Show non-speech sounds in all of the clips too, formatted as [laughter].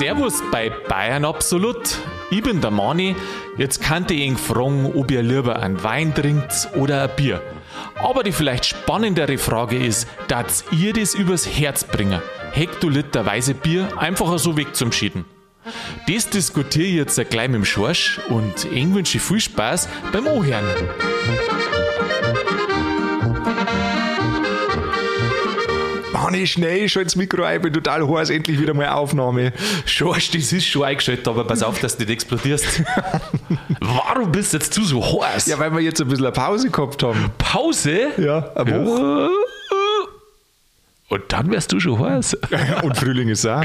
Servus bei Bayern Absolut. Ich bin der Mani. Jetzt könnte ich ihn fragen, ob ihr lieber einen Wein trinkt oder ein Bier. Aber die vielleicht spannendere Frage ist, dass ihr das übers Herz bringen? Hektoliter weiße Bier einfach so weg zum Schieden. Das diskutiere ich jetzt gleich mit dem Schorsch und ich wünsche viel Spaß beim Ohren. Manni, schnell, schon ins Mikro ein, bin total heiß, endlich wieder mal Aufnahme. Schorsch, das ist schon eingeschaltet, aber pass auf, dass du nicht explodierst. [laughs] Warum bist jetzt du so heiß? Ja, weil wir jetzt ein bisschen eine Pause gehabt haben. Pause? Ja, eine Woche. Und dann wärst du schon heiß. [laughs] Und Frühling ist auch.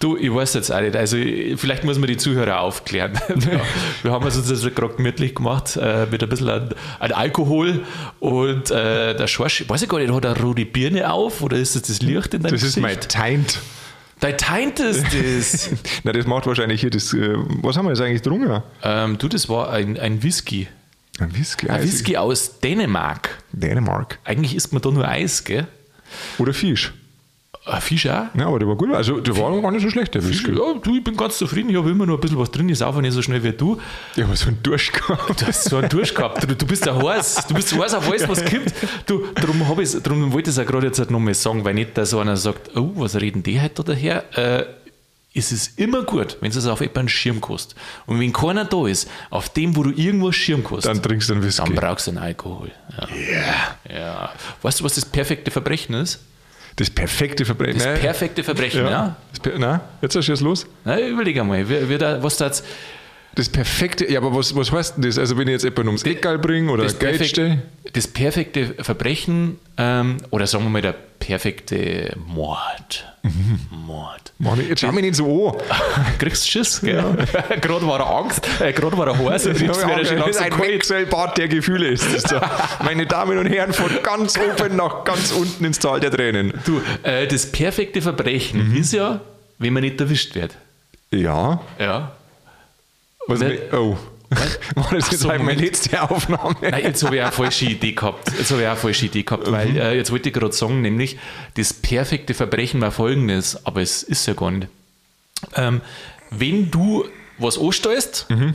Du, ich weiß jetzt auch nicht. Also, vielleicht muss man die Zuhörer aufklären. [laughs] Ja, wir haben uns das gerade gemütlich gemacht äh, mit ein bisschen an, an Alkohol und äh, der Schorsch, ich weiß ich gar nicht, hat er rote Birne auf oder ist das das Licht in deinem Das ist Gesicht? mein Teint. Dein Teint ist das. [laughs] Na, das macht wahrscheinlich hier das. Äh, was haben wir jetzt eigentlich getrunken? ähm, du, das war ein, ein Whisky. Ein Whisky. Ein Eis. Whisky aus Dänemark. Dänemark. Eigentlich isst man da nur Eis, gell? Oder Fisch. Ein Fisch auch? Ja, aber der war gut. Also, der war gar nicht so schlecht, der Whisky. Ja, du, ich bin ganz zufrieden. Ich habe immer noch ein bisschen was drin. Ich saufe nicht so schnell wie du. Ja, aber so ein Durst gehabt. Du hast so einen Durst gehabt. Du, du bist ein heiß. Du bist so heiß auf alles, was gibt. Du, darum, hab ich's- darum wollte ich es auch gerade jetzt halt nochmal sagen, weil nicht da so einer sagt, oh, was reden die heute daher? Äh, es ist immer gut, wenn du es auf jemanden einen Schirm kostet. Und wenn keiner da ist, auf dem, wo du irgendwo einen Schirm kostet, Dann trinkst du einen Whisky. dann brauchst du einen Alkohol. Ja. ja. Weißt du, was das perfekte Verbrechen ist? Das perfekte Verbrechen. Das Nein. perfekte Verbrechen, ja. Das per Nein, jetzt hast du es los. Na, überleg einmal, was da jetzt Das perfekte, ja, aber was, was heißt denn das? Also, wenn ich jetzt jemanden ums Eckgal bringe oder das, Geld stelle? perfekt, das perfekte Verbrechen ähm, oder sagen wir mal der perfekte Mord. Mord. Mann, jetzt schau mich nicht so an. [laughs] Kriegst du Schiss, gell? [laughs] gerade war er Angst, äh, gerade war er heiß und jetzt wäre er schon das ist langsam ein. Wechselbad der Gefühle ist das da. Meine Damen und Herren, von ganz oben nach ganz unten ins Tal der Tränen. Du, äh, das perfekte Verbrechen Mhm. ist ja, wenn man nicht erwischt wird. Ja. Ja. Was Ne- oh. [laughs] War das jetzt so, halt meine letzte Aufnahme? Nein, jetzt habe ich auch eine falsche Idee gehabt. Jetzt habe ich auch eine falsche Idee gehabt, Mhm. weil äh, jetzt wollte ich gerade sagen, nämlich das perfekte Verbrechen war folgendes, aber es ist ja gar nicht. Ähm, wenn du was anstellst Mhm.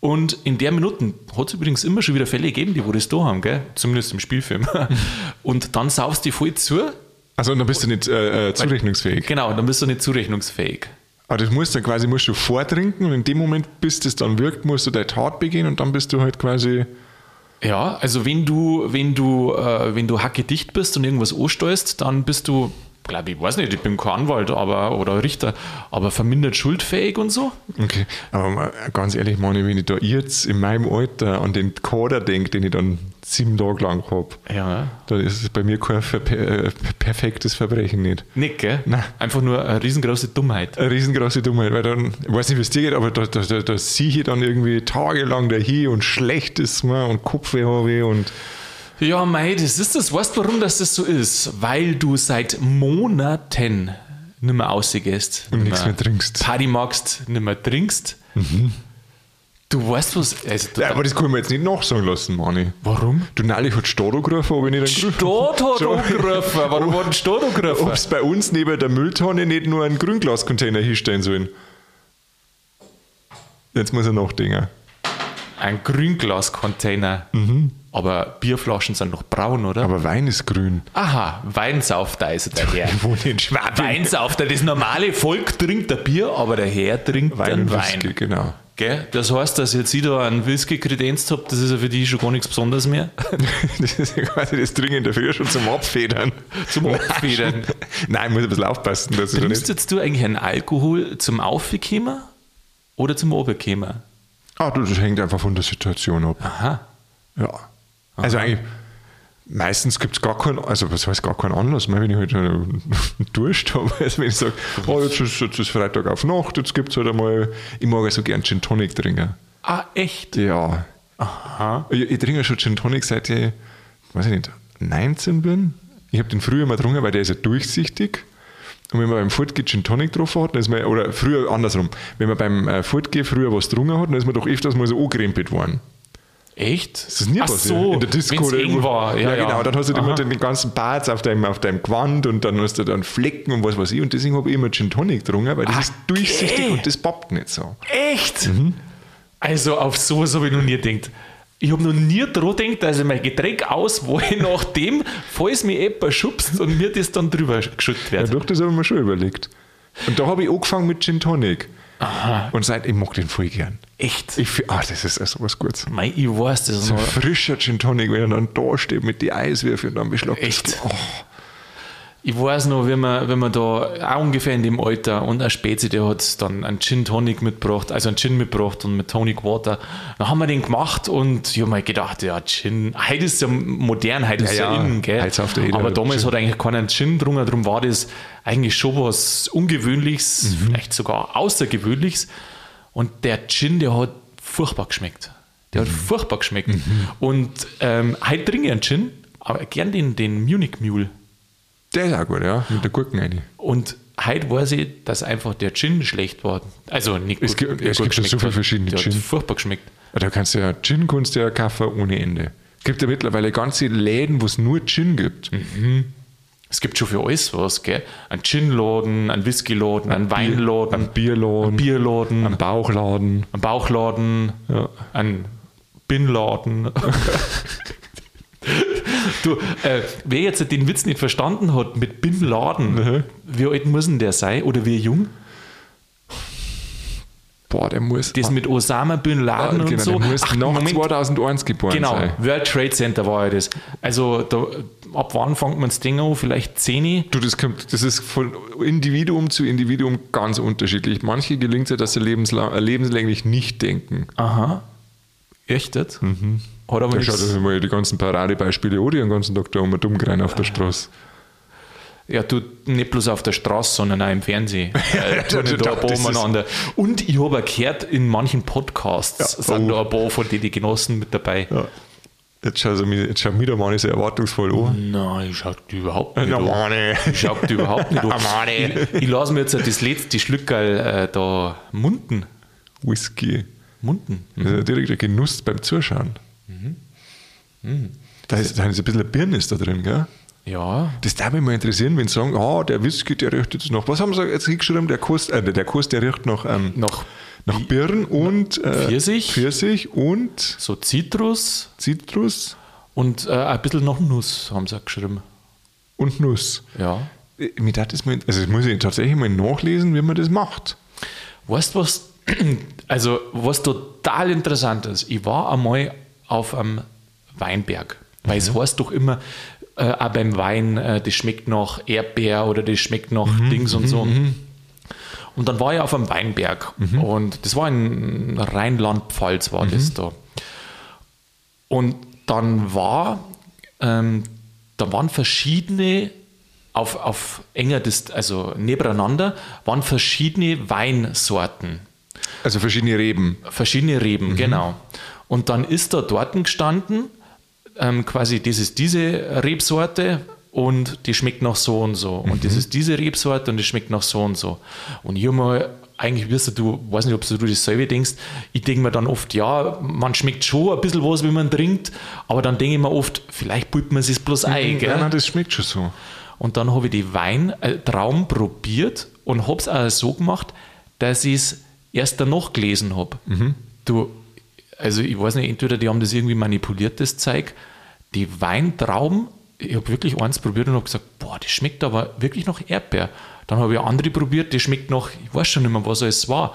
und in der Minute hat es übrigens immer schon wieder Fälle gegeben, die wo das da haben, gell? zumindest im Spielfilm, [laughs] und dann saufst du die voll zu, Also, dann bist du nicht äh, äh, zurechnungsfähig. genau, dann bist du nicht zurechnungsfähig. Aber das musst du quasi musst du vortrinken und in dem Moment, bis das dann wirkt, musst du deine Tat begehen und dann bist du halt quasi. Ja, also wenn du, wenn du, äh, wenn du hackedicht bist und irgendwas ansteuerst, dann bist du, glaube ich, weiß nicht, ich bin kein Anwalt aber, oder Richter, aber vermindert schuldfähig und so. Okay. Aber ganz ehrlich, Mani, wenn ich da jetzt in meinem Alter an den Kader denke, den ich dann sieben Tage lang habe, Ja. dann ist es bei mir kein äh, perfektes Verbrechen nicht. Nicht, gell? Nein. Einfach nur eine riesengroße Dummheit. Eine riesengroße Dummheit, weil dann, ich weiß nicht, wie es dir geht, aber da, da, da, da sehe ich dann irgendwie tagelang dahin und schlecht ist mir und Kopfweh habe ich und Ja, mei, das ist das. Weißt du, warum das, das so ist? Weil du seit Monaten nicht mehr ausgehst. Und nichts mehr trinkst. Mhm. Party magst, nicht mehr trinkst. Du weißt was. Also, du, Ja, aber das kann ich mir jetzt nicht nachsagen lassen, Mani. warum? Du, neulich hat Stadt angerufen, ob ich nicht einen So. angerufen. Warum hat ein Stadt angerufen? Ob es bei uns neben der Mülltonne nicht nur einen Grünglascontainer hinstellen sollen. Jetzt muss er nachdenken. Ein Grünglascontainer. Aber Bierflaschen sind noch braun, oder? Aber Wein ist grün. Aha, Weinsauft also der [laughs] Herr. Ich wohne in Schwabing. Weinsauft, das normale Volk trinkt ein Bier, aber der Herr trinkt Wein einen Wein. Whisky, genau. Gell? Das heißt, dass jetzt ich da einen Whisky kredenzt habe, das ist ja für die schon gar nichts Besonderes mehr. [laughs] Das ist ja quasi das Dringend dafür schon zum Abfedern. Zum Abfedern. Nein, ich muss ein bisschen aufpassen, dass ich da Trinkst nicht. jetzt du eigentlich einen Alkohol zum Aufkommen oder zum Oberkommen? Ah, das hängt einfach von der Situation ab. Aha. Ja. Also eigentlich, meistens gibt es gar keinen, also was heißt gar keinen Anlass mehr, wenn ich halt einen [laughs] Durst habe. [laughs] Also wenn ich sage, oh, jetzt, ist, jetzt ist Freitag auf Nacht, jetzt gibt es halt einmal, ich mag also gern Gin Tonic trinken. Ah, echt? Ja. Aha. Ich, ich trinke schon Gin Tonic seit ich, weiß ich nicht, 19 bin. Ich habe den früher mal getrunken, weil der ist ja durchsichtig. Und wenn man beim Fortgehen Gin Tonic drauf hat, dann ist man, oder früher andersrum, wenn man beim äh, Fortgehen früher was getrunken hat, dann ist man doch öfters mal so angerempelt worden. Echt? Das ist nie Ach passiert. so, in der Disco oder irgendwo. war. Ja, ja. genau. Dann hast du Aha. immer den ganzen Bart auf deinem, auf deinem Gewand und dann hast du dann Flecken und was weiß ich. Und deswegen habe ich immer Gin Tonic getrunken, weil das ist Okay. durchsichtig und das poppt nicht so. Echt? Also auf sowas habe ich noch nie gedacht. Ich habe noch nie dran gedacht, dass ich mein Getränk auswahle, [laughs] nachdem, falls mich jemand schubst und mir das dann drüber geschüttet Ja, wird. doch, das habe ich mir schon überlegt. Und da habe ich angefangen mit Gin Tonic. Und seit ich mag den voll gern. Echt? Ich find, ah, das ist also was Gutes. Mei, ich weiß das So noch. ein frischer Gin Tonic, wenn er dann da steht mit den Eiswürfeln und dann beschlagt. Echt? Oh, Ich weiß noch, wenn man, wenn man da auch ungefähr in dem Alter und ein Spezi, der hat dann einen Gin Tonic mitgebracht, also einen Gin mitgebracht und mit Tonic Water. Dann haben wir den gemacht und ich habe mir gedacht, ja, Gin, heute ist ja modern, heute ist ja, ja, innen, gell? ja Aber damals hat eigentlich keiner Gin drungen, darum war das eigentlich schon was Ungewöhnliches, Mhm. vielleicht sogar Außergewöhnliches. Und der Gin, der hat furchtbar geschmeckt. Der Mhm. hat furchtbar geschmeckt. Und ähm, heute trinke ich einen Gin, aber gern den, den Munich Mule. Der ist auch gut, ja. Mit der Gurken rein. Und heute weiß ich, dass einfach der Gin schlecht war. Also nicht Es gut, gibt- es gut gibt ja so viele verschiedene der Gin. Hat furchtbar geschmeckt. Da kannst du ja Gin kannst du ja kaufen ohne Ende. Es gibt ja mittlerweile ganze Läden, wo es nur Gin gibt. Es gibt schon für alles was, gell? Ein Gin-Laden, ein Whisky-Laden, ein Weinladen, Ein Bierladen, ein Bierladen, ein Bauchladen. ein Bauchladen, Ja. ein Binladen. [laughs] du, äh, wer jetzt den Witz nicht verstanden hat mit Binladen, Mhm. wie alt muss denn der sein oder wie jung? Boah, der muss. Das mit Osama Bin Laden und genau, so. der muss Ach, nach Moment, 2001 geboren Genau, sein. World Trade Center war ja das. Also da, ab wann fängt man das Ding an? Vielleicht 10? Du, das, kommt, das ist von Individuum zu Individuum ganz unterschiedlich. Manche gelingt es ja, dass sie lebenslang, äh, lebenslänglich nicht denken. Aha. Echt jetzt? Hat aber Da schaut euch mal die ganzen Paradebeispiele an, die den ganzen Tag da um dumm rein auf der Straße. Ja, du nicht bloß auf der Straße, sondern auch im Fernsehen. [laughs] Äh, tun da ein paar umeinander. Und ich habe gehört, in manchen Podcasts Ja, sind oh. da ein paar von den die Genossen mit dabei. Ja. Jetzt schaut, sie mich, jetzt schaut mich der Mann so erwartungsvoll an. Nein, schaut die überhaupt nicht Ja, an. Mann. Schaut die überhaupt nicht an. [laughs] Ja. Ich, ich lasse mir jetzt das letzte Schlückerl äh, da munden. Whisky. Munden. Das ist ja direkt ein Genuss beim Zuschauen. Da, ist, da ist ein bisschen ein Birnis da drin, gell? Ja, Das darf mich mal interessieren, wenn sie sagen, ah, der Whisky, der riecht jetzt noch. Was haben sie jetzt hingeschrieben? Der Kost, äh, der Kost, der riecht nach, ähm, noch nach Birnen und äh, Pfirsich. Pfirsich und so Zitrus Zitrus und äh, ein bisschen noch Nuss, haben sie auch geschrieben. und Nuss. Ja. Äh, Mir das ist mal, also das muss ich tatsächlich mal nachlesen, wie man das macht. Weißt du was? [clears throat] Also, was total interessant ist, ich war einmal auf einem Weinberg, weil es heißt doch immer, äh, auch beim Wein, äh, das schmeckt nach Erdbeer oder das schmeckt nach Dings und so. Und dann war ich auf einem Weinberg. Und das war in Rheinland-Pfalz, war das da. Und dann war, ähm, da waren verschiedene auf, auf enger Dist also nebeneinander, waren verschiedene Weinsorten, Also verschiedene Reben. verschiedene Reben, genau. Und dann ist da dort gestanden, ähm, quasi, das ist diese Rebsorte und die schmeckt nach so und so. Und das ist diese Rebsorte und die schmeckt nach so und so. Und ich mal, eigentlich wirst du, weiß nicht, ob du dasselbe denkst, ich denke mir dann oft, ja, man schmeckt schon ein bisschen was, wenn man trinkt, aber dann denke ich mir oft, vielleicht pulpt man es bloß ein, gell? Ja, nein, das schmeckt schon so. Und dann habe ich die Weintraum probiert und habe es auch so gemacht, dass ich es erst danach gelesen habe. Du, also ich weiß nicht, entweder die haben das irgendwie manipuliert, das Zeug. Die Weintrauben, ich habe wirklich eins probiert und habe gesagt, boah, das schmeckt aber wirklich nach Erdbeer. Dann habe ich andere probiert, das schmeckt nach, ich weiß schon nicht mehr, was es war.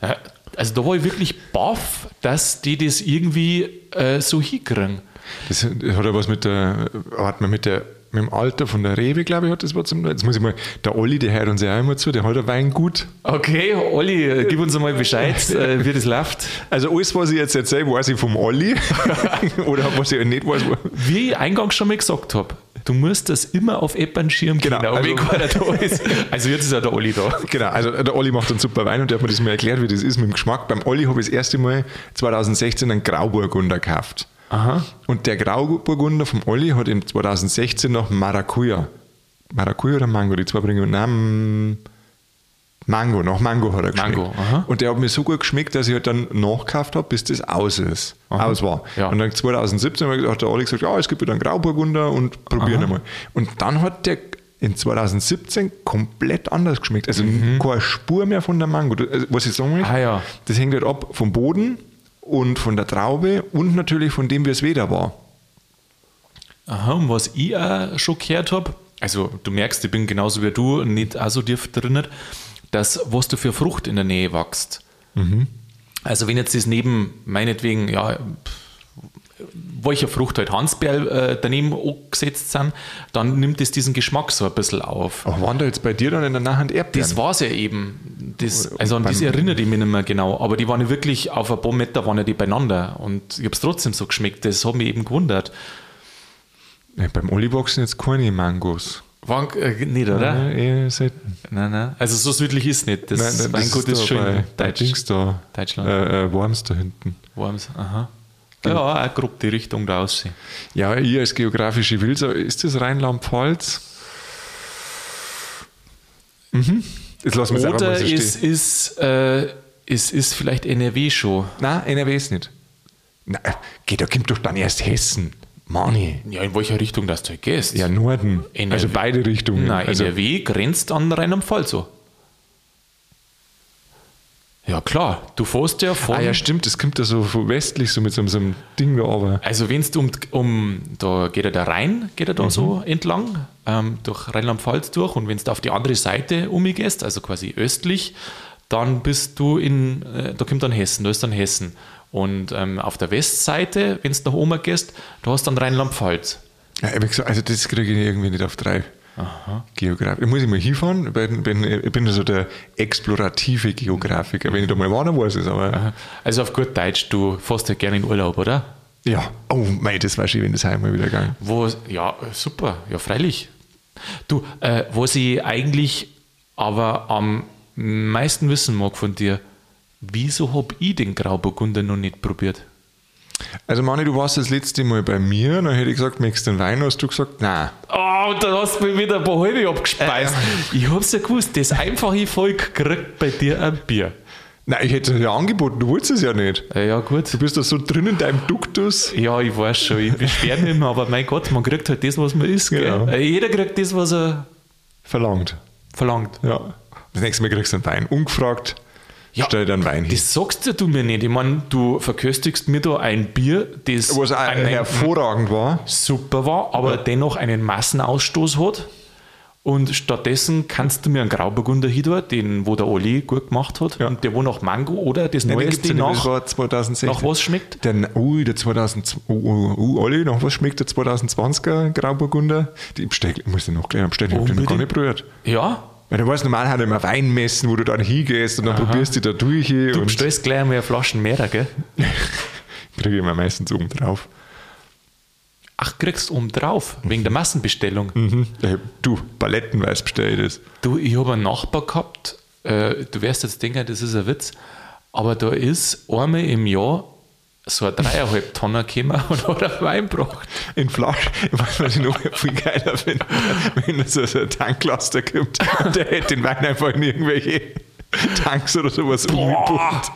Äh, Also da war ich wirklich baff, dass die das irgendwie äh, so hinkriegen. Das hat ja was mit der, hat man mit der, mit dem Alter von der Rewe, glaube ich, hat das was zum, jetzt muss ich mal, der Olli, der hört uns ja auch immer zu, der hat ein Weingut. Okay, Olli, äh, gib uns einmal Bescheid, [laughs] äh, wie das läuft. Also alles, was ich jetzt erzähle, weiß ich vom Olli. [laughs] Oder was ich nicht weiß. Wie ich eingangs schon mal gesagt habe, du musst das immer auf App einen Schirm Genau, kennen, also- wenn keiner da ist. Also jetzt ist ja der Olli da. Genau, also der Olli macht einen super Wein und der hat mir das mal erklärt, wie das ist mit dem Geschmack. Beim Olli habe ich das erste Mal 2016 einen Grauburgunder gekauft. Aha. Und der Grauburgunder vom Olli hat in 2016 noch Maracuja. Maracuja oder Mango, die zwei bringen. Nein, Mango, nach Mango hat er geschmeckt. Mango, aha. Und der hat mir so gut geschmeckt, dass ich halt dann nachgekauft habe, bis das aus ist. Aus war. Ja. Und dann 2017 hat der Alex gesagt, ja, es gibt wieder einen Grauburgunder und probieren einmal. Und dann hat der in 2017 komplett anders geschmeckt. Also keine Spur mehr von der Mango. Also, was ich sagen will, Mhm. Ah, ja. das hängt halt ab vom Boden und von der Traube und natürlich von dem, wie es wieder war. Aha, und was ich auch schon gehört habe, also du merkst, ich bin genauso wie du nicht auch so tief drin, dass was du für Frucht in der Nähe wächst. Also wenn jetzt das neben, meinetwegen, ja, pff, welche Frucht halt Hansbeer äh, daneben angesetzt sind, dann nimmt es diesen Geschmack so ein bisschen auf. Aber waren da jetzt bei dir dann in der Nachhand Erdbeeren? Das war es ja eben. Das, Und also an das erinnere ich mich nicht mehr genau. Aber die waren ja wirklich auf ein paar Meter waren ja die beieinander. Und ich habe es trotzdem so geschmeckt. Das hat mich eben gewundert. Ja, beim Olli wachsen jetzt keine Mangos. Waren, äh, nicht, oder? Ja, eher selten. Nein, nein. Also so südlich ist nicht. Das Nein, nein, Weingut ist, da schön bei, bei Deutsch. Dings da. Deutschland. Äh, äh, Worms da hinten. Worms, aha. Ja, auch grob die Richtung da aussehen. Ja, ich als geografische Wilser, ist das Rheinland-Pfalz? Mhm. Jetzt lassen wir es Oder es stehen. ist, äh, es ist vielleicht NRW schon. Nein, NRW ist nicht. Nein, geht, da kommt doch dann erst Hessen. Mani. Ja, in welcher Richtung das du gehst? Ja, Norden. NRW. Also beide Richtungen. Nein, also, NRW grenzt an Rheinland-Pfalz so. Ja, klar. Du fährst ja von. ah ja, stimmt, das kommt ja so westlich, so mit so, so einem Ding da aber. Also wenn du um, um, da geht ja der Rhein, geht er da so Mhm. entlang, ähm, durch Rheinland-Pfalz durch und wenn du auf die andere Seite umgehst, also quasi östlich, dann bist du in, äh, da kommt dann Hessen, da ist dann Hessen. Und ähm, auf der Westseite, wenn du nach oben gehst, da hast du dann Rheinland-Pfalz. Ja, ich hab gesagt, also das kriege ich irgendwie nicht auf drei. Geograf. Da muss ich mal hinfahren. Ich bin, bin, ich bin so der explorative Geografiker. Wenn ich da mal war, dann weiß ich es. Aber Also auf gut Deutsch, du fährst ja gerne in Urlaub, oder? ja, oh mei, das war schön, wenn das heim mal wieder gegangen. Wo, ja, super, ja, freilich. Du, äh, was ich eigentlich aber am meisten wissen mag von dir, wieso habe ich den Grauburgunder noch nicht probiert? Also Mani, du warst das letzte Mal bei mir, dann hätte ich gesagt, möchtest du einen Wein? Hast du gesagt, nein. Oh, und dann hast du mir wieder ein paar halbe abgespeist. Ich hab's ja gewusst, das einfache Volk kriegt bei dir ein Bier. Nein, ich hätte es ja angeboten, du wolltest es ja nicht. Äh, ja, gut. Du bist da so drin in deinem Duktus. Ja, ich weiß schon, ich beschwere mich immer, aber mein Gott, man kriegt halt das, was man isst. Genau. Äh, Jeder kriegt das, was er Verlangt. verlangt. Ja. Das nächste Mal kriegst du einen Wein. Ungefragt. Ja, stell dir einen Wein hin. Das sagst ja du mir nicht. Ich meine, du verköstigst mir da ein Bier, das Was einen hervorragend war. super war, aber dennoch einen Massenausstoß hat. Und stattdessen kannst du mir einen Grauburgunder hin, den wo der Oli gut gemacht hat, Ja. und der wo nach Mango oder das Nein, den Neueste ja das nach, war 2016. nach was schmeckt? Der, ui, der 2000, uh, uh, uh, Olli, nach was schmeckt der 2020er Grauburgunder? Die bestell, ich muss den noch gleich bestellen, ich habe den noch gar nicht berührt. Ja, Weil du weißt, normal hat er immer Weinmessen, wo du dann hingehst und dann probierst du da durch du bestellst gleich eine Flaschen mehr, gell? [laughs] kriege ich immer meistens oben drauf. Ach, kriegst du oben drauf, wegen der Massenbestellung. Mhm. Du, palettenweise bestelle ich das. Du, ich habe einen Nachbar gehabt, äh, du wirst jetzt denken, das ist ein Witz, aber da ist einmal im Jahr so ein dreieinhalb Tonner gekommen [laughs] und hat einen Wein gebracht. In Flaschen, was was ich noch viel geiler finde, wenn es so ein Tanklaster gibt und der hätte den Wein einfach in irgendwelche Tanks oder sowas umgepumpt.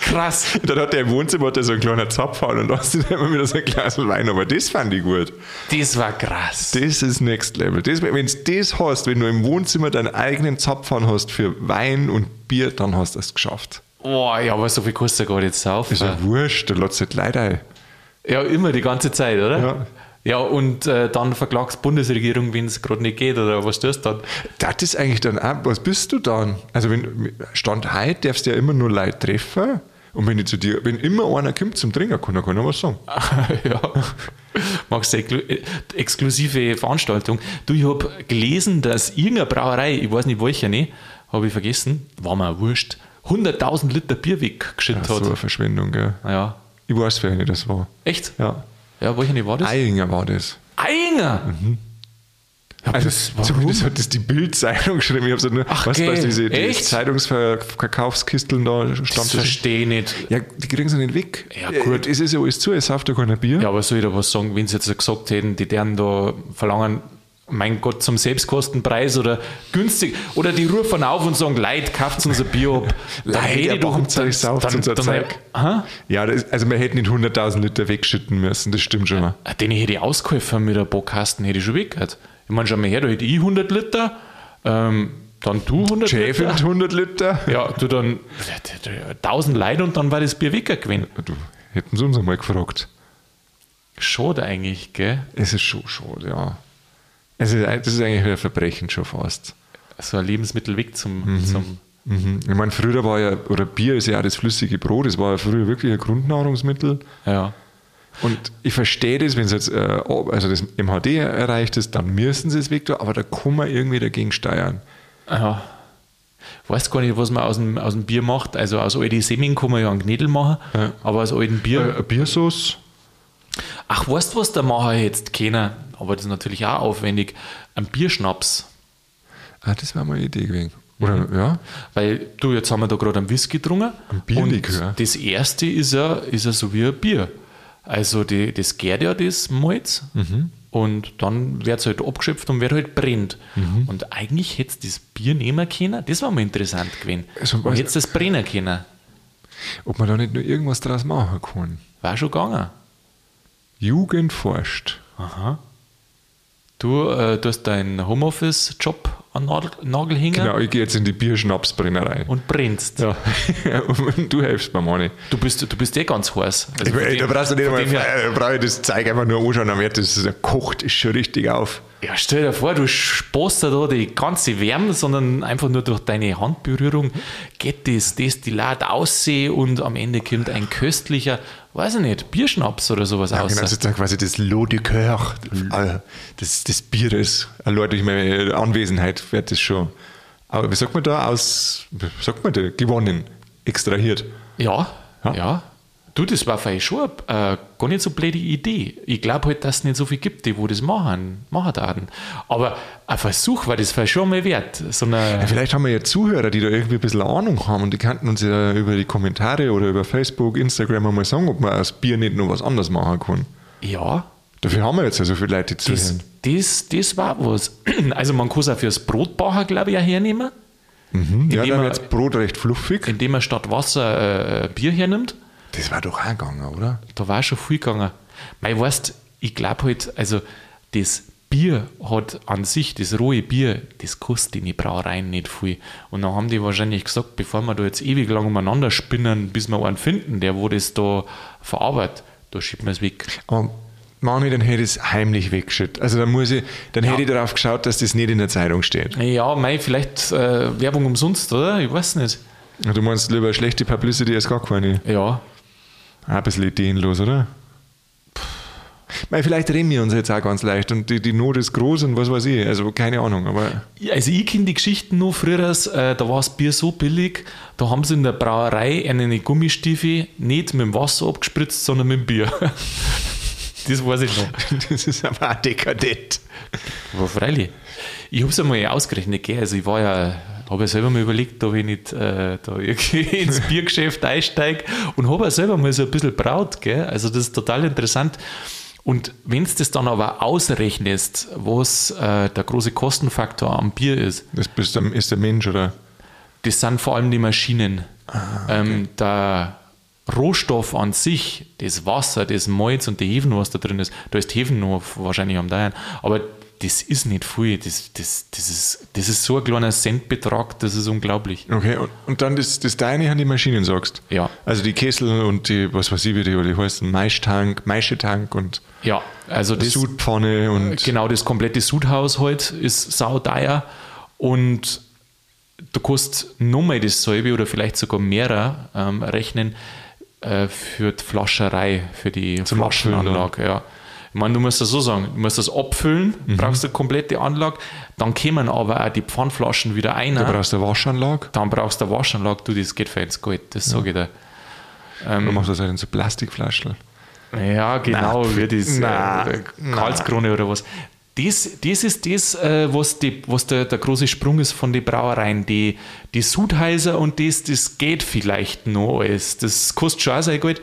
Krass. Dann hat der im Wohnzimmer hat so einen kleinen Zapfhahn und da hast du dann immer wieder so ein Glas Wein. Aber das fand ich gut. Das war krass. Das ist Next Level. Wenn du das hast, wenn du im Wohnzimmer deinen eigenen Zapfhahn hast für Wein und Bier, dann hast du es geschafft. Boah, ja, aber so viel kostet er gar nicht auf. Ist ja wurscht, da lässt halt Leute ein. Ja, immer die ganze Zeit, oder? Ja. Ja, und äh, dann verklagst die Bundesregierung, wenn es gerade nicht geht, oder was tust du dann? Das ist eigentlich dann auch, was bist du dann? Also wenn Stand heute darfst du ja immer nur Leute treffen. Und wenn ich zu dir, wenn immer einer kommt zum Trinken, kann er keiner was sagen. [laughs] ja. Magst du äh, exklusive Veranstaltung? Du, ich habe gelesen, dass irgendeine Brauerei, ich weiß nicht welche, ne, habe ich vergessen, war mir wurscht, 100.000 Liter Bier weggeschüttet So hat. eine Verschwendung, gell? Ja. Ich weiß, wer das war. Echt? Ja. Ja, welche ne war das? Eiinger war das. Einger! Ja, Also, das, zumindest hat das die Bild-Zeitung geschrieben. Ich habe so nur, Ach, was du, diese, echt? Zeitungsverkaufskisteln da stand das verstehe ich nicht. Ja, die kriegen sie nicht weg. Ja, gut. Es ist ja alles zu, es sauft ja keiner Bier. Ja, aber soll ich da was sagen, wenn sie jetzt gesagt hätten, die deren da verlangen mein Gott, zum Selbstkostenpreis oder günstig. Oder die rufen auf und sagen, Leid, kauft uns ein Bier ab. [laughs] Leid, dann, unser dann, Zeug. Dann, ja, das, also man hätte nicht 100.000 Liter wegschütten müssen, das stimmt schon mal. Den hätte ich ausgeholfen mit ein paar Kasten, hätte ich schon weggehört. Ich meine, schau mal her, da hätte ich 100 Liter, ähm, dann du 100 Chef Liter. 100 Liter. [laughs] Ja, du dann 1000 Leute und dann war das Bier weggegangen. Du, hätten sie uns einmal gefragt. Schade eigentlich, gell? Es ist schon schade, ja. Also, das ist eigentlich ein Verbrechen schon fast. So ein Lebensmittelweg zum. Mhm. zum mhm. Ich meine, früher war ja, oder Bier ist ja auch das flüssige Brot, das war ja früher wirklich ein Grundnahrungsmittel. Ja. Und ich verstehe das, wenn es jetzt äh, also das MHD erreicht ist, dann müssen sie es weg, aber da kann man irgendwie dagegen steuern. Ja. Weiß gar nicht, was man aus dem, aus dem Bier macht. Also aus alten Semmeln kann man ja einen Gnädel machen, ja. aber aus alten Bier. Äh, Biersauce. Ach, weißt du, was der Macher jetzt kennen? Aber das ist natürlich auch aufwendig. Ein Bierschnaps. Ah, das wäre mal eine Idee gewesen. Oder, mhm. ja. Weil du, jetzt haben wir da gerade einen Whisky getrunken. Ein Bierlikör. Das erste ist ja, ist ja so wie ein Bier. Also die, das gärt ja das Malz mhm. und dann wird es halt abgeschöpft und wird halt brennt. Mhm. Und eigentlich hätte es das Bier nehmen können, das war mal interessant gewesen. Also, und hätte es das brennen können. Ob man da nicht nur irgendwas draus machen kann. War schon gegangen. Jugend forscht. Aha. Du, äh, du hast deinen Homeoffice-Job an Nagel, Nagel hängen. Genau, ich gehe jetzt in die Bierschnapsbrennerei. Und brennst. Ja. [laughs] und du helfst mir, Manni. Du bist, du bist eh ganz heiß. Also ich, da brauchst du nicht einmal, da brauche ich das Zeug einfach nur anschauen, dann wird das, das kocht ist schon richtig auf. Ja, stell dir vor, du sparst da die ganze Wärme, sondern einfach nur durch deine Handberührung geht das Destillat aussehen und am Ende kommt ein köstlicher, weiß ich nicht, Bierschnaps oder sowas ja, aus. Genau, das ist dann quasi das Lot du Coeur des, des Bieres. Allein durch meine Anwesenheit wird das schon, aber wie sagt man da, aus, wie sagt man da, gewonnen, extrahiert. Ja, ja. ja. Du, das war vielleicht schon eine äh, gar nicht so blöde Idee. Ich glaube halt, dass es nicht so viel gibt, die wo das machen, machen werden. Aber ein Versuch war das vielleicht schon mal wert. So ja, vielleicht haben wir ja Zuhörer, die da irgendwie ein bisschen Ahnung haben und die könnten uns ja über die Kommentare oder über Facebook, Instagram mal sagen, ob man aus Bier nicht noch was anderes machen kann. Ja. Dafür haben wir jetzt ja so viele Leute, zuhören. Das, das, das war was. [clears throat] Also man kann es auch fürs Brotbacher, glaube ich, auch hernehmen. Mhm, ja, dann wird Brot recht fluffig. Indem man statt Wasser äh, Bier hernimmt. Das war doch auch gegangen, oder? Da war schon viel gegangen. Weil, weißt ich glaube halt, also das Bier hat an sich, das rohe Bier, das kostet in die Brauereien nicht viel. Und dann haben die wahrscheinlich gesagt, bevor wir da jetzt ewig lang umeinander spinnen, bis wir einen finden, der wo das da verarbeitet, da schieben wir es weg. Aber Mami, dann hätte ich es heimlich weggeschüttet. Also dann muss ich, dann ja. hätte ich darauf geschaut, dass das nicht in der Zeitung steht. Ja, mei, vielleicht äh, Werbung umsonst, oder? Ich weiß nicht. Du meinst lieber schlechte Publicity als gar keine? Ja, auch ein bisschen ideenlos, oder? Weil vielleicht reden wir uns jetzt auch ganz leicht und die, die Not ist groß und was weiß ich, also keine Ahnung. Aber also ich kenne die Geschichten noch früher, äh, da war das Bier so billig, da haben sie in der Brauerei eine Gummistiefel nicht mit dem Wasser abgespritzt, sondern mit dem Bier. [laughs] das weiß ich noch. [laughs] Das ist aber auch dekadent. Aber freilich. Ich habe es einmal ausgerechnet, gell? also ich war ja habe ich selber mal überlegt, ob ich nicht äh, da irgendwie [laughs] ins Biergeschäft einsteige und habe auch selber mal so ein bisschen braut. Gell? Also das ist total interessant. Und wenn du das dann aber ausrechnest, was äh, der große Kostenfaktor am Bier ist. Das bist, ist der Mensch, oder? Das sind vor allem die Maschinen. Ah, okay. ähm, der Rohstoff an sich, das Wasser, das Malz und die Hefen, was da drin ist, da ist Hefen noch wahrscheinlich am Teilen, aber das ist nicht viel. Das, das, das, ist, das ist so ein kleiner Centbetrag, das ist unglaublich. Okay, und, und dann das, das deine an die Maschinen sagst? Ja. Also die Kessel und die, was weiß ich, wie die, die heißen, Maischtank, Maischetank und ja, also das, Sudpfanne und. Genau, das komplette Sudhaus halt ist sauteuer und du kannst nochmal dasselbe oder vielleicht sogar mehrer ähm, rechnen äh, für die Flascherei, für die Zum Flaschenanlage. Ja. Ich meine, du musst das so sagen, du musst das abfüllen, mhm. brauchst eine komplette Anlage, dann kommen aber auch die Pfandflaschen wieder ein. Du brauchst eine Waschanlage. Dann brauchst du eine Waschanlage, du, das geht für ins Geld, das ja. sage ich dir. Ähm, du machst das halt in so Plastikflaschen. Ja, genau, Nein. wie das äh, Karlskrone oder was. Das, das ist das, äh, was, die, was der, der große Sprung ist von den Brauereien. Die, die Sudheiser und das, das geht vielleicht noch alles. Das kostet schon auch sehr Geld.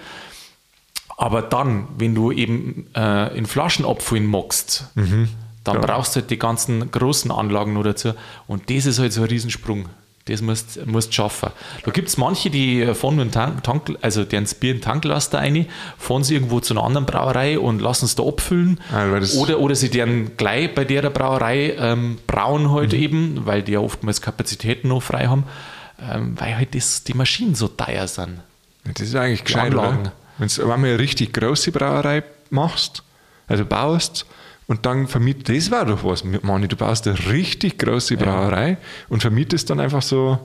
Aber dann, wenn du eben äh, in Flaschen abfüllen magst, mhm. Dann Ja. brauchst du halt die ganzen großen Anlagen noch dazu. Und das ist halt so ein Riesensprung. Das musst musst schaffen. Da gibt es manche, die fahren einen Tank, Tank, also deren Bier in den Tanklaster rein, fahren sie irgendwo zu einer anderen Brauerei und lassen es da abfüllen. Das- oder, oder sie deren gleich bei der Brauerei ähm, brauen halt Mhm. eben, weil die ja oftmals Kapazitäten noch frei haben, ähm, weil halt das, die Maschinen so teuer sind. Das ist eigentlich gescheit? Wenn du einmal eine richtig große Brauerei machst, also baust und dann vermietest, das war doch was, Mani, du baust eine richtig große Brauerei und vermietest dann einfach so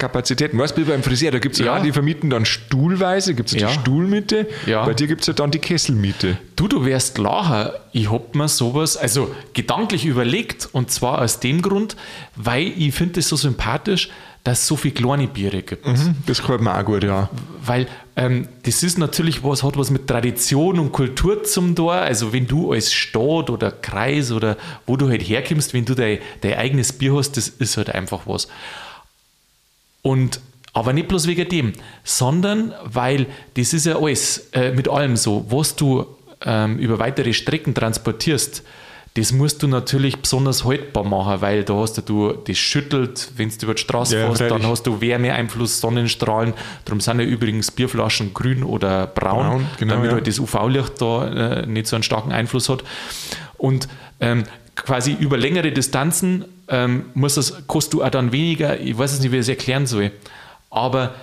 Kapazitäten. Weißt du, beim Friseur, da gibt es ja. Ja. auch, die vermieten dann stuhlweise, gibt es Ja. die Stuhlmiete, Ja. bei dir gibt es ja dann die Kesselmiete. Du, du wärst lachen. Ich hab mir sowas, also gedanklich überlegt, und zwar aus dem Grund, weil ich finde es so sympathisch, dass es so viele kleine Biere gibt. Mhm, Das gefällt mir auch gut, ja. Weil ähm, das ist natürlich was, hat was mit Tradition und Kultur zum Tor. Also wenn du als Stadt oder Kreis oder wo du halt herkommst, wenn du dein, dein eigenes Bier hast, das ist halt einfach was. Und aber nicht bloß wegen dem, sondern weil das ist ja alles äh, mit allem so, was du ähm, über weitere Strecken transportierst, das musst du natürlich besonders haltbar machen, weil da hast du, das schüttelt, wenn du über die Straße Ja, fährst, dann hast du Wärmeeinfluss, Sonnenstrahlen. Darum sind ja übrigens Bierflaschen grün oder braun, Braun, genau, damit ja. halt das UV-Licht da äh, nicht so einen starken Einfluss hat. Und ähm, quasi über längere Distanzen ähm, muss das, kostet du auch dann weniger, ich weiß es nicht, wie ich es erklären soll, aber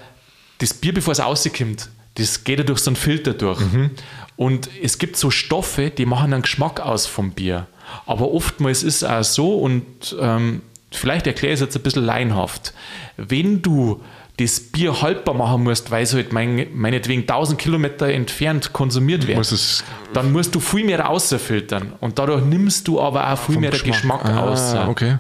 das Bier, bevor es rauskommt, das geht ja durch so einen Filter durch. Mhm. Und es gibt so Stoffe, die machen einen Geschmack aus vom Bier. Aber oftmals ist es auch so, und ähm, vielleicht erkläre ich es jetzt ein bisschen laienhaft, wenn du das Bier haltbar machen musst, weil es halt mein, meinetwegen 1000 Kilometer entfernt konsumiert wird, Muss dann musst du viel mehr rausfiltern. Und dadurch nimmst du aber auch viel mehr Geschmack, Geschmack aus. Ah, okay.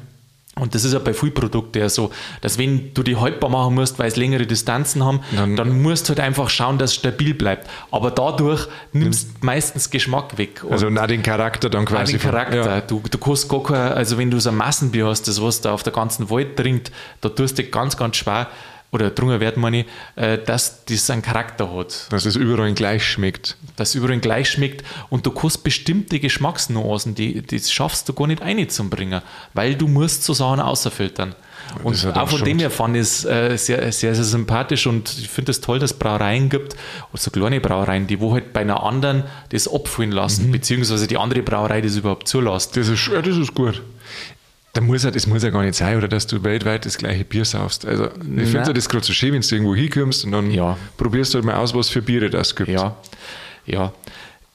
Und das ist ja bei vielen Produkten ja so, dass wenn du die haltbar machen musst, weil es längere Distanzen haben, Dann- dann, musst du halt einfach schauen, dass es stabil bleibt. Aber dadurch nimmst du meistens Geschmack weg. Und Also auch den Charakter dann quasi. den von- Charakter. Ja. Du, du kannst gar kein, also wenn du so ein Massenbier hast, das was da auf der ganzen Welt trinkt, da tust du ganz, ganz schwer, oder wird man nicht, äh, dass das einen Charakter hat Dass es überall gleich schmeckt. dass es überall gleich schmeckt und du kannst bestimmte Geschmacksnuancen, die, das schaffst du gar nicht einzubringen, weil du musst so Sachen außerfiltern. Und auch von dem her fand ich es äh, sehr, sehr, sehr sympathisch und ich finde es toll, dass es Brauereien gibt, so kleine Brauereien, die wo halt bei einer anderen das abfüllen Mhm. lassen, beziehungsweise die andere Brauerei das überhaupt zulässt. Das ist, ja, das ist gut. Da muss ja, das muss ja gar nicht sein, oder dass du weltweit das gleiche Bier saufst. Also, ich finde das gerade so schön, wenn du irgendwo hinkommst und dann Ja. probierst du halt mal aus, was für Biere das gibt. Ja, ja.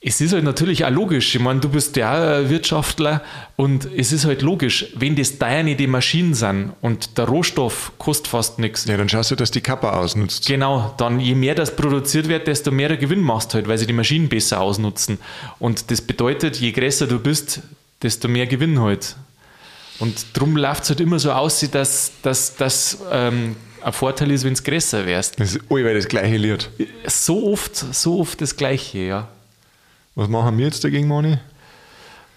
Es ist halt natürlich auch logisch. Ich meine, du bist ja auch ein Wirtschaftler und es ist halt logisch, wenn das deine die Maschinen sind und der Rohstoff kostet fast nichts. Ja, dann schaust du, dass die Kappa ausnutzt. Genau, dann je mehr das produziert wird, desto mehr Gewinn machst du halt, weil sie die Maschinen besser ausnutzen. Und das bedeutet, je größer du bist, desto mehr Gewinn halt. Und drum läuft es halt immer so aus, dass das ähm, ein Vorteil ist, wenn es größer wärst. Das ist allweil das gleiche Lied. So oft, so oft das Gleiche, ja. Was machen wir jetzt dagegen, Mani?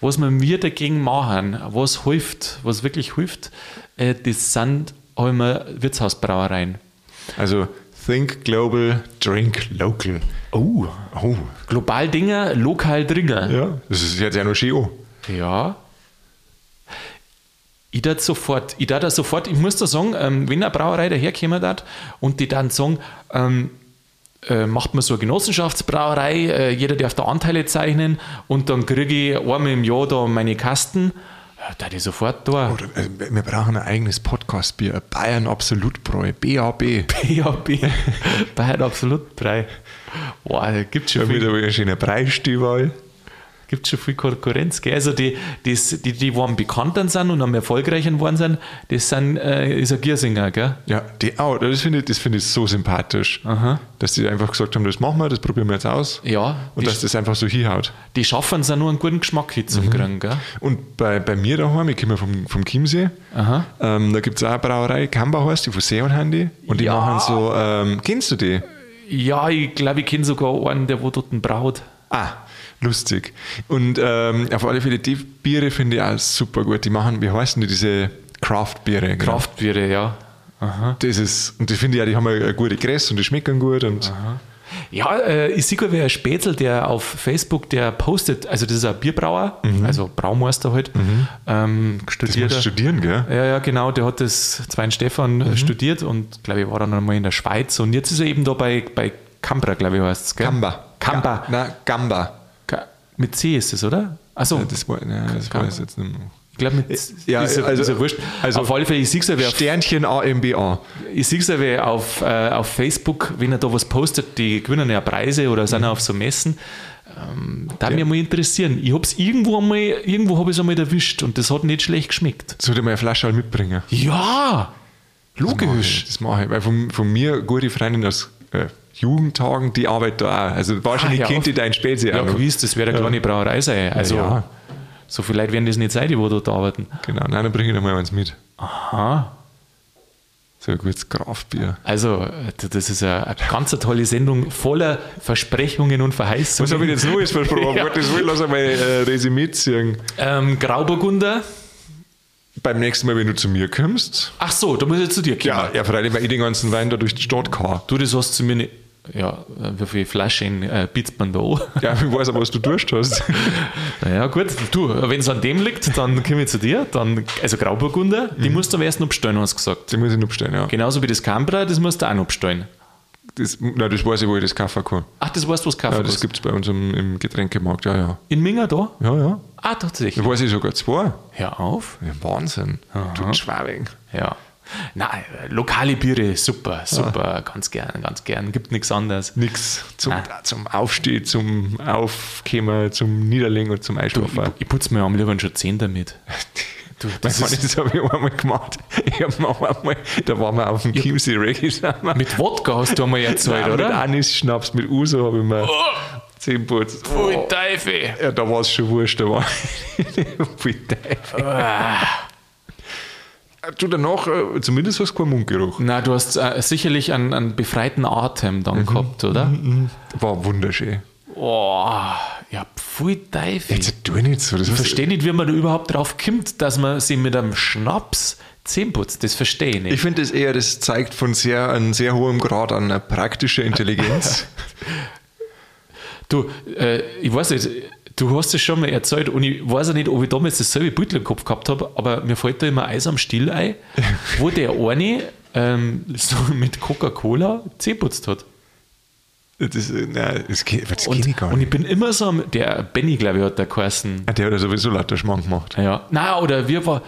Was wir dagegen machen, was hilft, was wirklich hilft, äh, das sind einmal Wirtshausbrauereien. Also, think global, drink local. Oh, Oh, global Dinger, lokal Dringer. ja. Das ist jetzt ja noch schön an. Ja. Ich dat sofort, ich dat sofort, ich muss da sagen, ähm, wenn eine Brauerei daherkommen hat und die dann sagen, ähm, äh, macht man so eine Genossenschaftsbrauerei, äh, jeder darf da Anteile zeichnen und dann kriege ich einmal im Jahr da meine Kasten, ja, da ich sofort da. Oder, äh, wir brauchen ein eigenes Podcast-Bier. Bayern Absolutbräu, BAB. PAB, [laughs] Bayern absolut Brei. Boah, da gibt schon Da viel. wieder ein schöner Preisstiefel. Gibt schon viel Konkurrenz. Gell? Also die, die, die, die, wo am bekannten sind und am erfolgreichen geworden sind, das sind, äh, ist ein Giersinger, gell? Ja, die, oh, das finde ich, das finde ich so sympathisch. Aha. Dass die einfach gesagt haben, das machen wir, das probieren wir jetzt aus. Ja, Und dass das einfach so hinhaut. die schaffen es auch nur einen guten Geschmack Mhm. hinzukriegen, gell? Und bei, bei mir daheim, ich komme vom, vom Chiemsee, ähm, da gibt es auch eine Brauerei, Kamba heißt die, von Seon haben die. Und die Ja. machen so, ähm, kennst du die? Ja, ich glaube, ich kenne sogar einen, der wo dort braut. Ah, lustig. Und ähm, auf alle Fälle, die Biere finde ich auch super gut. Die machen, wie heißen die, diese Craft-Biere? genau. Kraftbiere, ja. Aha. Das ist, und die finde ich ja, die haben eine gute Größe und die schmecken gut. Und Ja, äh, ich sehe wer ein Spätzl, der auf Facebook, der postet, also das ist ein Bierbrauer, also Braumeister halt, ähm, Das studiert. muss studieren, gell? Ja, ja, genau, der hat das Zwein Stefan äh, studiert und glaube ich war dann einmal in der Schweiz und jetzt ist er eben da bei, bei Cambra, glaube ich, heißt es, gell? Gamba. Camba. Na, Gamba. Mit C ist es, oder? Achso, Ja, Das, war, ja, das Gamba. weiß ich jetzt nicht mehr. ich glaube mit Ja, ist, ja, also- ist ja wurscht. also- auf alle Fälle, ich sehe es ja, Sternchen AMBA. Ich sehe es ja auf, äh, auf Facebook, wenn er da was postet, die gewinnen ja Preise oder sind auf so Messen. Ähm, da mich mal interessieren. Ich habe es irgendwo einmal, irgendwo habe ich es einmal erwischt und das hat nicht schlecht geschmeckt. Sollte mal eine Flasche halt mitbringen. Ja, Das mache logisch. ich, Das mache ich. Weil von, von mir, gute Freundin aus äh, Jugendtagen, die arbeitet da auch. Also wahrscheinlich Ah, ja, kennt auf- die dein Spätzle Ja, gewiss, das wäre eine kleine Brauerei sein. Also, Ja. so viele Leute werden das nicht sein, die wo dort arbeiten. Genau, nein, dann bringe ich dir mal eins mit. Aha. So ein gutes Grafbier. Also, das ist eine, eine ganz tolle Sendung voller Versprechungen und Verheißungen. Was habe ich jetzt Neues versprochen? [laughs] Ja. Gottes Willen, lass einmal äh, Resümee ziehen. Ähm, Grauburgunder. Beim nächsten Mal, wenn du zu mir kommst, Ach so, da muss ich zu dir kommen. ja, ja freilich, weil ich den ganzen Wein da durch die Stadt kann. Du, das hast du mir nicht. Ja, wie viele Flaschen äh, bietet man da an? [laughs] Ja, ich weiß aber, was du tust hast. [laughs] Naja, gut, du, wenn es an dem liegt, dann komme ich zu dir. Dann, also Grauburgunder, die musst du am ersten abstellen, hast du gesagt. Den muss ich noch bestellen, ja. Genauso wie das Cambra, das musst du auch noch abstellen. Das, nein, das weiß ich, wo ich das kaufen kann. Ach, das weißt du, was Kaffee Ja, das gibt es bei uns im, im Getränkemarkt, ja, ja. In Minga da? Ja, ja. Ah, tatsächlich. Da weiß ich sogar zwei. Hör auf. Ja, Wahnsinn. Du Schwabing. Ja. Nein, lokale Biere, super, super, ganz gern, ganz gern. Gibt nichts anderes. Nix zum, Ah. zum Aufstehen, zum Aufkommen, zum Niederlegen und zum Ich, Einschlafen. ich putze mir am liebsten schon 10 damit. [laughs] Du, Das, ist, das habe ich einmal gemacht. Ich hab mir einmal, da waren wir auf dem Chiemsee Reggae zusammen. mit Wodka hast du einmal erzählt, Nein, Mit oder? Anis Schnaps, mit Uso habe ich mir Oh, zehn putzt. pfui Teufel. Ja, da war es schon wurscht. Da war [laughs] Pfui Teufel. Ah. Du danach, äh, zumindest hast du keinen Mundgeruch. Na, du hast äh, sicherlich einen, einen befreiten Atem dann Mhm. gehabt, oder? War wunderschön. Oh, ja, pfui Teufel. Jetzt tu nicht so. Das Ich verstehe nicht, wie man da überhaupt drauf kommt, dass man sie mit einem Schnaps Zähne putzt. Das verstehe ich nicht. Ich finde das eher, das zeigt von sehr, einem sehr hohem Grad an äh, praktischer Intelligenz. [laughs] Du, äh, ich weiß nicht, du hast es schon mal erzählt und ich weiß auch nicht, ob ich damals dasselbe Beutel im Kopf gehabt habe, aber mir fällt da immer Eis am Stiel ein, wo der eine ähm, [laughs] so mit Coca-Cola Zähne putzt hat. Das, nein, das, geht, das Und, geht gar und nicht. ich bin immer so am, der Benny, glaube ich, hat der geheißen. Ah, Der hat ja sowieso lauter Schmarrn gemacht. Ja, na oder wir war,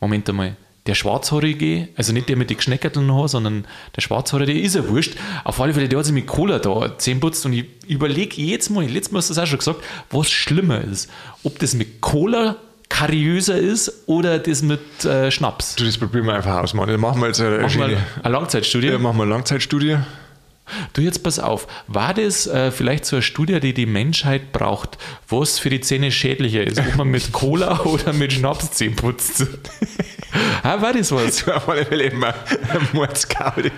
Moment einmal, der Schwarzhaarige, also nicht der mit den Geschneckerteln Haar, sondern der Schwarzhaarige, der ist ja wurscht. Auf alle Fälle, der hat sich mit Cola da Zähne putzt und ich überlege jetzt mal, letztes Mal hast du das auch schon gesagt, was schlimmer ist. Ob das mit Cola kariöser ist oder das mit äh, Schnaps. Du, das probieren wir einfach aus, Mann. Dann machen wir jetzt eine, Machen eine Langzeitstudie. ja, machen wir eine Langzeitstudie. Du jetzt pass auf, war das äh, vielleicht so eine Studie, die die Menschheit braucht, was für die Zähne schädlicher ist, ob man mit [laughs] Cola oder mit Schnaps Zähne putzt? [laughs] ah, war das was? War [laughs] auf alle Fälle immer Mordsgaudi.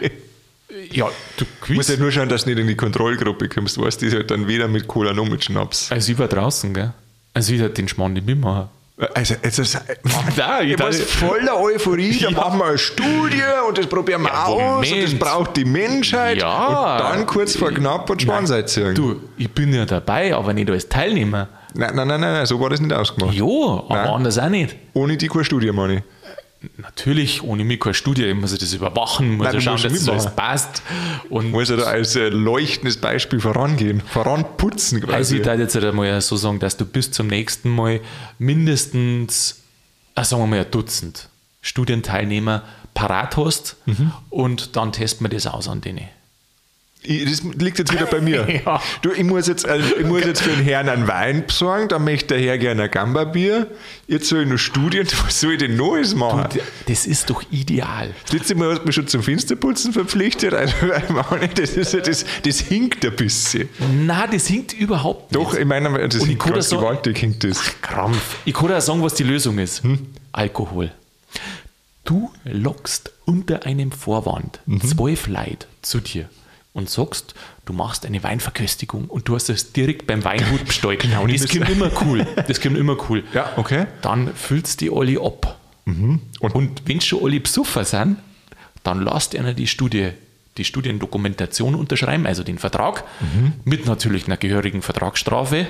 Ja, du Du musst quiz. ja nur schauen, dass du nicht in die Kontrollgruppe kommst, weißt du, die ist halt dann weder mit Cola noch mit Schnaps. Also ich war draußen, gell? Also ich hätte den Schmarrn nicht mitmachen. Also, jetzt ist, [laughs] Nein, ich war voller Euphorie, da Ja. machen wir eine Studie und das probieren wir Ja, aus und das Moment. braucht die Menschheit Ja. und dann kurz vor knapp und Schwanzeit ziehen. Du, ich bin ja dabei, aber nicht als Teilnehmer. Nein, nein, nein, nein, nein, so war das nicht ausgemacht. Jo, aber Nein. anders auch nicht. Ohne die keine Studie, meine Natürlich, ohne mich keine Studie, ich muss ich das überwachen, muss Nein, ich schauen, dass das alles passt. Und Muss ja da als äh, leuchtendes Beispiel vorangehen, voranputzen quasi. Also ich darf jetzt halt einmal so sagen, dass du bis zum nächsten Mal mindestens, ah, sagen wir mal, ein Dutzend Studienteilnehmer parat hast Mhm. und dann testen wir das aus an denen. Das liegt jetzt wieder bei mir. [laughs] Ja. Du, ich muss jetzt, also ich muss jetzt für den Herrn einen Wein besorgen, dann möchte der Herr gerne ein Gamba-Bier. Jetzt soll ich noch Studien, [laughs] was soll ich denn Neues machen? Das ist doch ideal. Das letzte Mal hast du mich schon zum Fensterputzen verpflichtet. Also, [laughs] das, ist, ja- das, das hinkt ein bisschen. Na, das hinkt überhaupt nicht. Doch, ich meine, das Und hinkt ganz gewaltig, hinkt das. Krampf. Ich kann dir auch sagen, was die Lösung ist. Hm? Alkohol. Du lockst unter einem Vorwand Mhm. zwölf Leute zu dir und sagst, du machst eine Weinverköstigung und du hast es direkt beim Weingut bestellt. genau, das kommt immer cool. Das kommt immer cool. Ja, okay. Dann füllst die alle ab. Mhm. Und, wenn schon alle Besucher sind, dann lasst einer die Studie die Studiendokumentation unterschreiben, also den Vertrag, mit natürlich einer gehörigen Vertragsstrafe.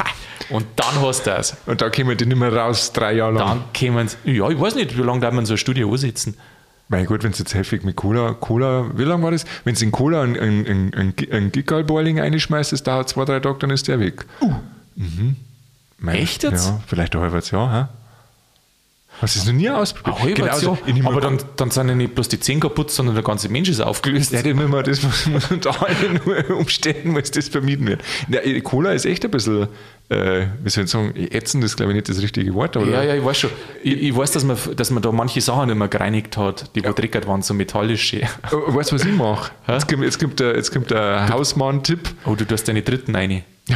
[laughs] und dann hast du das. Und da kommen die nicht mehr raus, drei Jahre lang. Dann kommen sie, ja, ich weiß nicht, wie lange darf man so eine Studie ansetzen. Mein Gott, wenn es jetzt heftig mit Cola, Cola, wie lange war das? Wenn es in Cola ein, ein, ein, ein, ein Gigalboiling einschmeißt, das dauert zwei, drei Tage, dann ist der weg. Mhm. Mein, Echt jetzt? Ja, vielleicht ein halbes Jahr? Hast du es noch nie ausprobiert? Jahr. ich nehme Aber dann, dann sind ja nicht bloß die Zähne kaputt, sondern der ganze Mensch ist aufgelöst. Ja, das, muss man, das unter allen [laughs] Umständen muss das vermieden werden. Ja, Cola ist echt ein bisschen, äh, wie soll ich sagen, ätzend ist glaube ich nicht das richtige Wort, aber Ja, ja, ich weiß schon. Ich, ich weiß, dass man, dass man da manche Sachen nicht mehr gereinigt hat, die wo dreckert waren, so metallische. Äh, weißt du, was ich mache? Jetzt kommt, jetzt, kommt der, jetzt kommt der Hausmann-Tipp. Oh, du tust deine dritten eine. [laughs]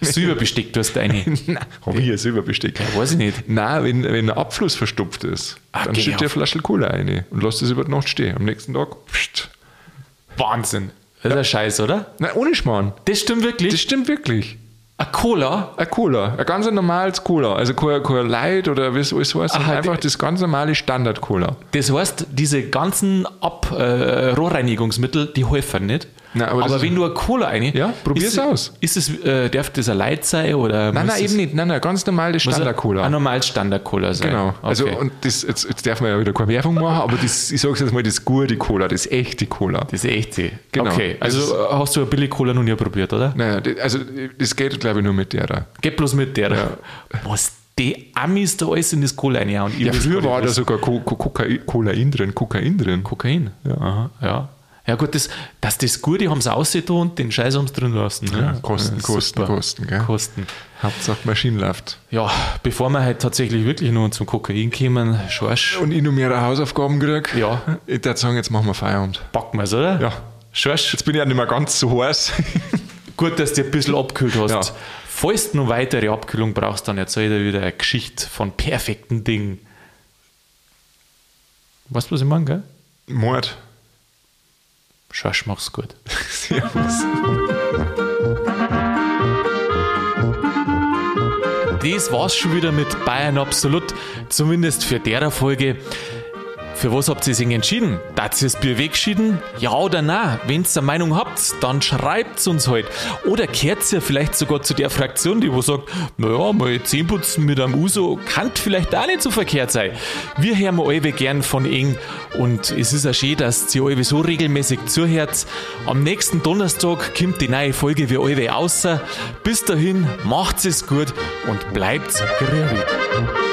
Silberbesteck tust du eine. [laughs] Nein, habe ich ein Silberbesteck. Ja, weiß ich nicht. Nein, wenn, wenn der Abfluss verstopft ist, Ah, dann auf. ihr eine Flasche Cola rein und lasst es über die Nacht stehen. Am nächsten Tag, pst. Wahnsinn. Das ist ein Scheiß, oder? Nein, ohne Schmarrn. Das stimmt wirklich. Das stimmt wirklich. Ein Cola? Ein Cola, ein ganz normales Cola. Also kein, kein Light oder wie es alles heißt, Aha, einfach das ganz normale Standard-Cola. Das heißt, diese ganzen Ab äh, Rohrreinigungsmittel, die helfen nicht. Nein, aber aber ist- wenn du ein Cola rein. Ja, probier's ist, aus. Ist es, äh, darf das ein Light sein oder. Nein, nein, eben nicht. Nein, nein, ganz normales muss Standard-Cola. Ein normales Standard-Cola sein. Genau. Also, Okay. und das, jetzt, jetzt darf man ja wieder keine Werbung machen, aber das, ich sage jetzt mal, das gute Cola, das echte Cola. das ist echt sie. Genau. Okay, also äh, hast du eine billige Cola noch nie probiert, oder? Naja, das, also das geht, glaube ich, nur mit der da. Geht bloß mit der. Was die Amis da alles in das Cola reinhauen. Ja, früher war da sogar Co Co Kokain, drin, Kokain drin. Kokain. Ja. Aha, ja. Ja gut, das, dass das Gute haben sie ausgetan und den Scheiß haben sie drin lassen. ne? Ja, Kosten, Ja, Kosten. Kosten, gell? Kosten. Hauptsache Maschine läuft. Ja, bevor wir halt tatsächlich wirklich nur zum Kokain kommen, Schorsch, Und ich noch mehr Hausaufgaben kriege. Ja. Ich würde sagen, jetzt machen wir Feierabend. packen wir es, oder? Ja. Schorsch, Jetzt bin ich ja nicht mehr ganz so heiß. [laughs] gut, dass du ein bisschen abgekühlt hast. Ja. Falls du noch weitere Abkühlung brauchst, dann erzähl dir wieder eine Geschichte von perfekten Dingen. Weißt du, was ich meine, gell? Mord. Schorsch, mach's gut. [laughs] [laughs] Servus. Das war's schon wieder mit Bayern Absolut, zumindest für derer Folge. Für was habt ihr sich entschieden? Dazu das Bier wegschieden? Ja oder nein? Wenn ihr eine Meinung habt, dann schreibt's uns halt. Oder kehrt ihr vielleicht sogar zu der Fraktion, die wo sagt, naja, mal Zähneputzen mit einem Uso kann vielleicht auch nicht so verkehrt sein. Wir hören alle gern von Ihnen und es ist auch schön, dass ihr alle so regelmäßig zuhört. Am nächsten Donnerstag kommt die neue Folge wie alle außer. Bis dahin, macht's es gut und bleibt gerührt.